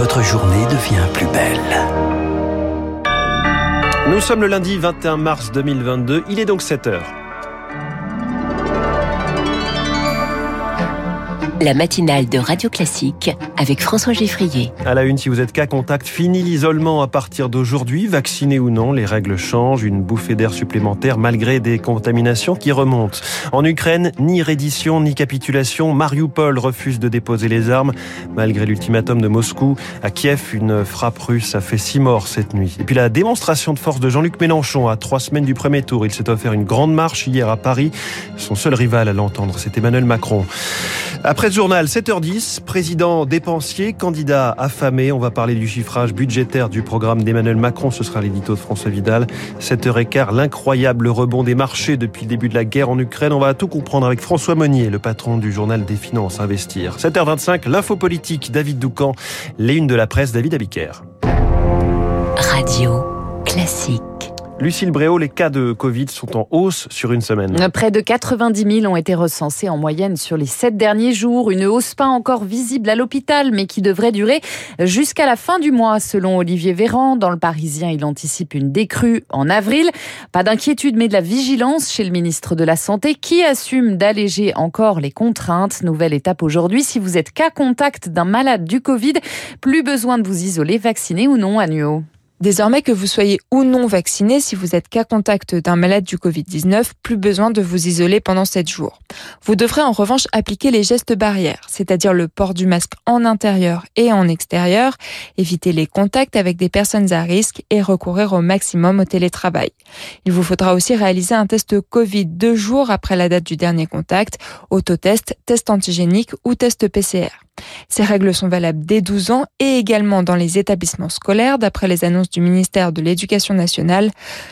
votre journée devient plus belle. Nous sommes le lundi 21 mars 2022, il est donc 7 heures. La matinale de Radio Classique avec François Geffrier. À la une, si vous êtes cas contact, fini l'isolement à partir d'aujourd'hui. Vacciné ou non, les règles changent. Une bouffée d'air supplémentaire malgré des contaminations qui remontent. En Ukraine, ni reddition ni capitulation. Mariupol refuse de déposer les armes malgré l'ultimatum de Moscou. À Kiev, une frappe russe a fait six morts cette nuit. Et puis la démonstration de force de Jean-Luc Mélenchon à trois semaines du premier tour. Il s'est offert une grande marche hier à Paris. Son seul rival à l'entendre, c'est Emmanuel Macron. Après ce journal, 7h10, président dépensier, candidat affamé. On va parler du chiffrage budgétaire du programme d'Emmanuel Macron. Ce sera l'édito de François Vidal. 7h15, l'incroyable rebond des marchés depuis le début de la guerre en Ukraine. On va tout comprendre avec François Monnier, le patron du journal des finances Investir. 7h25, l'info politique, David Doucan, les unes de la presse, David Abiker. Radio classique. Lucille Bréau, les cas de Covid sont en hausse sur une semaine. Près de 90 000 ont été recensés en moyenne sur les sept derniers jours. Une hausse pas encore visible à l'hôpital, mais qui devrait durer jusqu'à la fin du mois, selon Olivier Véran. Dans le Parisien, il anticipe une décrue en avril. Pas d'inquiétude, mais de la vigilance chez le ministre de la Santé, qui assume d'alléger encore les contraintes. Nouvelle étape aujourd'hui. Si vous êtes cas contact d'un malade du Covid, plus besoin de vous isoler, vacciné ou non, Agneau. Désormais que vous soyez ou non vacciné, si vous êtes cas contact d'un malade du Covid-19, plus besoin de vous isoler pendant 7 jours. Vous devrez en revanche appliquer les gestes barrières, c'est-à-dire le port du masque en intérieur et en extérieur, éviter les contacts avec des personnes à risque et recourir au maximum au télétravail. Il vous faudra aussi réaliser un test Covid deux jours après la date du dernier contact, autotest, test antigénique ou test PCR. Ces règles sont valables dès 12 ans et également dans les établissements scolaires, d'après les annonces du ministère de l'Éducation nationale.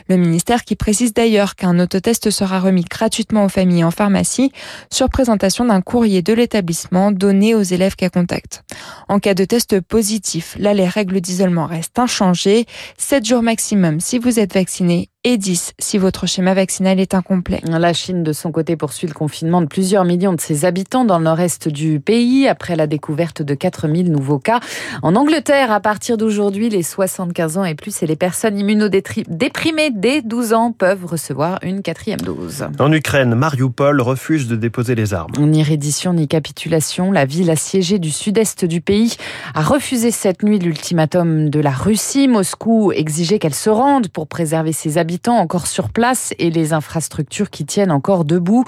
Le ministère qui précise d'ailleurs qu'un autotest sera remis gratuitement aux familles en pharmacie sur présentation d'un courrier de l'établissement donné aux élèves cas contact. En cas de test positif, là les règles d'isolement restent inchangées. 7 jours maximum si vous êtes vacciné et 10 si votre schéma vaccinal est incomplet. La Chine, de son côté, poursuit le confinement de plusieurs millions de ses habitants dans le nord-est du pays après la découverte de 4000 nouveaux cas. En Angleterre, à partir d'aujourd'hui, les 75 ans et plus et les personnes immunodéprimées dès 12 ans peuvent recevoir une quatrième dose. En Ukraine, Mariupol refuse de déposer les armes. Ni reddition ni capitulation, la ville assiégée du sud-est du pays a refusé cette nuit l'ultimatum de la Russie. Moscou exigeait qu'elle se rende pour préserver ses habitants encore sur place et les infrastructures qui tiennent encore debout.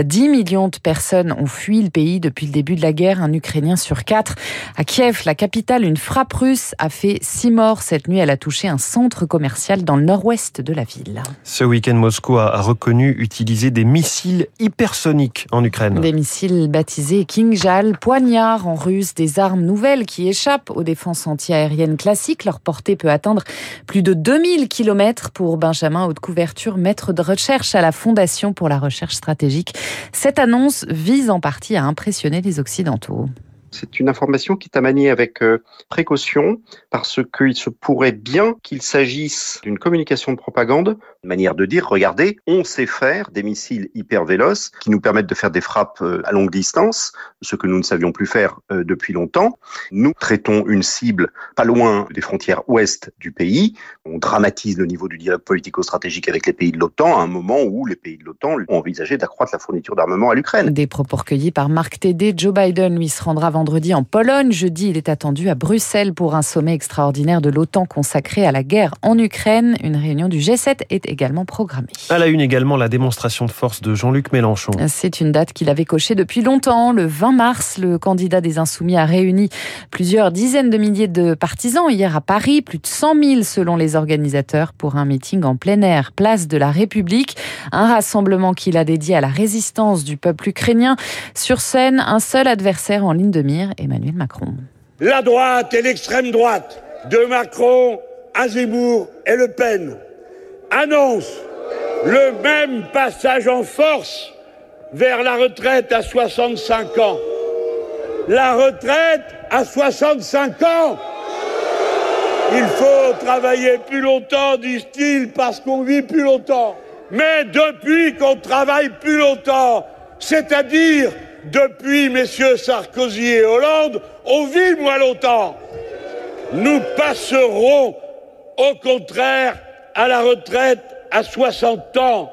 10 millions de personnes ont fui le pays depuis le début de la guerre, un Ukrainien sur quatre. À Kiev, la capitale, une frappe russe a fait six morts cette nuit. Elle a touché un centre commercial dans le nord-ouest de la ville. Ce week-end, Moscou a reconnu utiliser des missiles hypersoniques en Ukraine. Des missiles baptisés Kingjal, poignards en russe, des armes nouvelles qui échappent aux défenses antiaériennes classiques. Leur portée peut atteindre plus de 2000 km pour Benjamin haute couverture, maître de recherche à la Fondation pour la recherche stratégique. Cette annonce vise en partie à impressionner les Occidentaux. C'est une information qui est à manier avec euh, précaution parce qu'il se pourrait bien qu'il s'agisse d'une communication de propagande, manière de dire, regardez, on sait faire des missiles hyper véloces qui nous permettent de faire des frappes euh, à longue distance, ce que nous ne savions plus faire euh, depuis longtemps. Nous traitons une cible pas loin des frontières ouest du pays. On dramatise le niveau du dialogue politico-stratégique avec les pays de l'OTAN à un moment où les pays de l'OTAN ont envisagé d'accroître la fourniture d'armement à l'Ukraine. Des propos recueillis par Marc Tédé. Joe Biden lui se rendra vendredi en Pologne. Jeudi, il est attendu à Bruxelles pour un sommet extraordinaire de l'OTAN consacré à la guerre en Ukraine. Une réunion du G7 est également programmée. À la une également, la démonstration de force de Jean-Luc Mélenchon. C'est une date qu'il avait cochée depuis longtemps. Le 20 mars, le candidat des Insoumis a réuni plusieurs dizaines de milliers de partisans hier à Paris, plus de 100 000 selon les organisateurs pour un meeting en plein air, place de la République. Un rassemblement qu'il a dédié à la résistance du peuple ukrainien. Sur scène, un seul adversaire en ligne de mire, Emmanuel Macron. La droite et l'extrême droite de Macron, Azemmour et Le Pen annoncent le même passage en force vers la retraite à 65 ans. La retraite à 65 ans Il faut travailler plus longtemps, disent-ils, parce qu'on vit plus longtemps. Mais depuis qu'on travaille plus longtemps, c'est-à-dire depuis messieurs Sarkozy et Hollande, on vit moins longtemps. nous passerons au contraire à la retraite à 60 ans.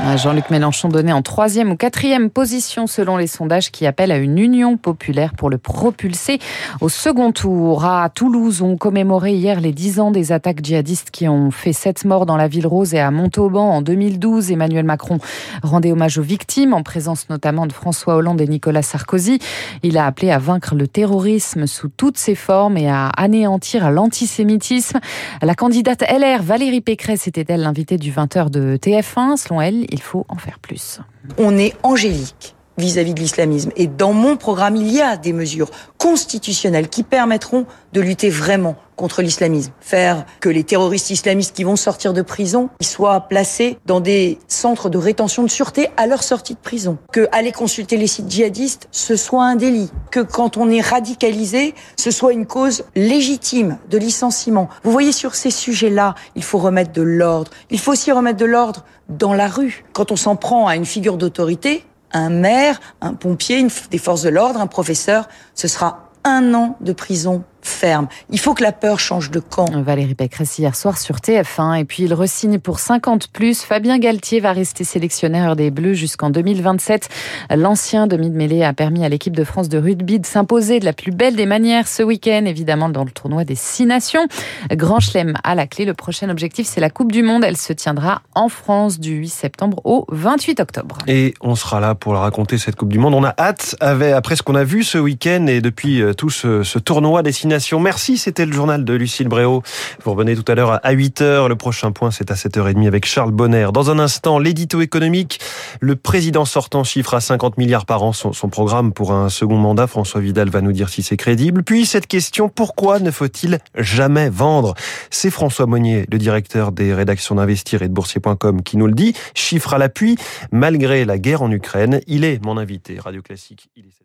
Ah, Jean-Luc Mélenchon donné en troisième ou quatrième position selon les sondages qui appellent à une union populaire pour le propulser au second tour. À Toulouse, on commémorait hier les dix ans des attaques djihadistes qui ont fait sept morts dans la ville rose et à Montauban en 2012. Emmanuel Macron rendait hommage aux victimes en présence notamment de François Hollande et Nicolas Sarkozy. Il a appelé à vaincre le terrorisme sous toutes ses formes et à anéantir l'antisémitisme. La candidate LR Valérie Pécresse était-elle l'invitée du 20h de TF1 Selon elle, il faut en faire plus. On est angélique vis-à-vis de l'islamisme. Et dans mon programme, il y a des mesures constitutionnelles qui permettront de lutter vraiment contre l'islamisme. Faire que les terroristes islamistes qui vont sortir de prison soient placés dans des centres de rétention de sûreté à leur sortie de prison. Que aller consulter les sites djihadistes, ce soit un délit. Que quand on est radicalisé, ce soit une cause légitime de licenciement. Vous voyez, sur ces sujets-là, il faut remettre de l'ordre. Il faut aussi remettre de l'ordre dans la rue. Quand on s'en prend à une figure d'autorité, un maire, un pompier, une, des forces de l'ordre, un professeur, ce sera un an de prison ferme. Il faut que la peur change de camp. Valérie Pécresse hier soir sur TF1 et puis il resigne pour 50 plus. Fabien Galtier va rester sélectionneur des Bleus jusqu'en 2027. L'ancien demi de mêlée a permis à l'équipe de France de rugby de s'imposer de la plus belle des manières ce week-end, évidemment dans le tournoi des Six Nations. Grand Chelem à la clé. Le prochain objectif, c'est la Coupe du Monde. Elle se tiendra en France du 8 septembre au 28 octobre. Et on sera là pour la raconter cette Coupe du Monde. On a hâte après ce qu'on a vu ce week-end et depuis euh, tout ce, ce tournoi des Six Nations. Merci, c'était le journal de Lucille Bréau. Vous revenez tout à l'heure à 8h. Le prochain point, c'est à 7h30 avec Charles Bonner. Dans un instant, l'édito économique. Le président sortant chiffre à 50 milliards par an son, programme pour un second mandat. François Vidal va nous dire si c'est crédible. Puis cette question, pourquoi ne faut-il jamais vendre? C'est François Monnier, le directeur des rédactions d'Investir et de Boursier.com qui nous le dit. Chiffre à l'appui, malgré la guerre en Ukraine, il est mon invité. Radio Classique, il est